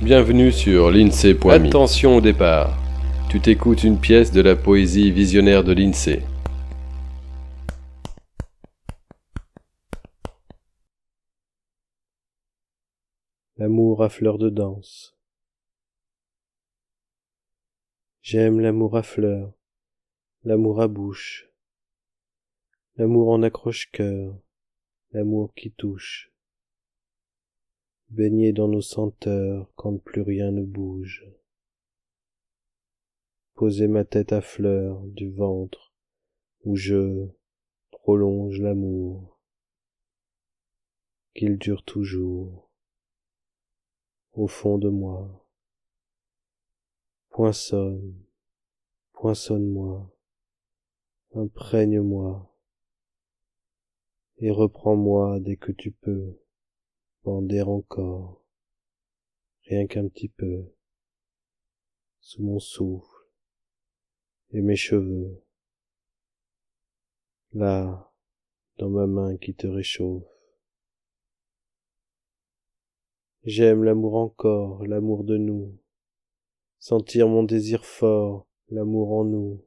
Bienvenue sur l'INSEE.me. Attention au départ. Tu t'écoutes une pièce de la poésie visionnaire de l'INSEE. L'amour à fleur de danse. J'aime l'amour à fleurs, l'amour à bouche, l'amour en accroche-cœur, l'amour qui touche baigné dans nos senteurs quand plus rien ne bouge. Poser ma tête à fleur du ventre où je prolonge l'amour, qu'il dure toujours au fond de moi. Poinçonne, poinçonne-moi, imprègne-moi, et reprends-moi dès que tu peux encore, rien qu'un petit peu, sous mon souffle. Et mes cheveux, là, dans ma main qui te réchauffe. J'aime l'amour encore, l'amour de nous, sentir mon désir fort, l'amour en nous,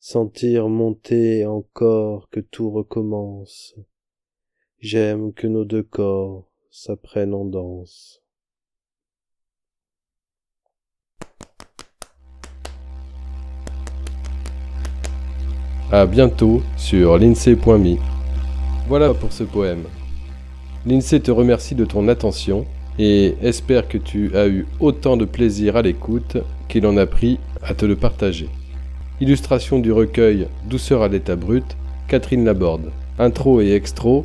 sentir monter encore que tout recommence. J'aime que nos deux corps s'apprennent en danse. À bientôt sur l'INSEE.me. Voilà pour ce poème. L'INSEE te remercie de ton attention et espère que tu as eu autant de plaisir à l'écoute qu'il en a pris à te le partager. Illustration du recueil Douceur à l'état brut, Catherine Laborde. Intro et extro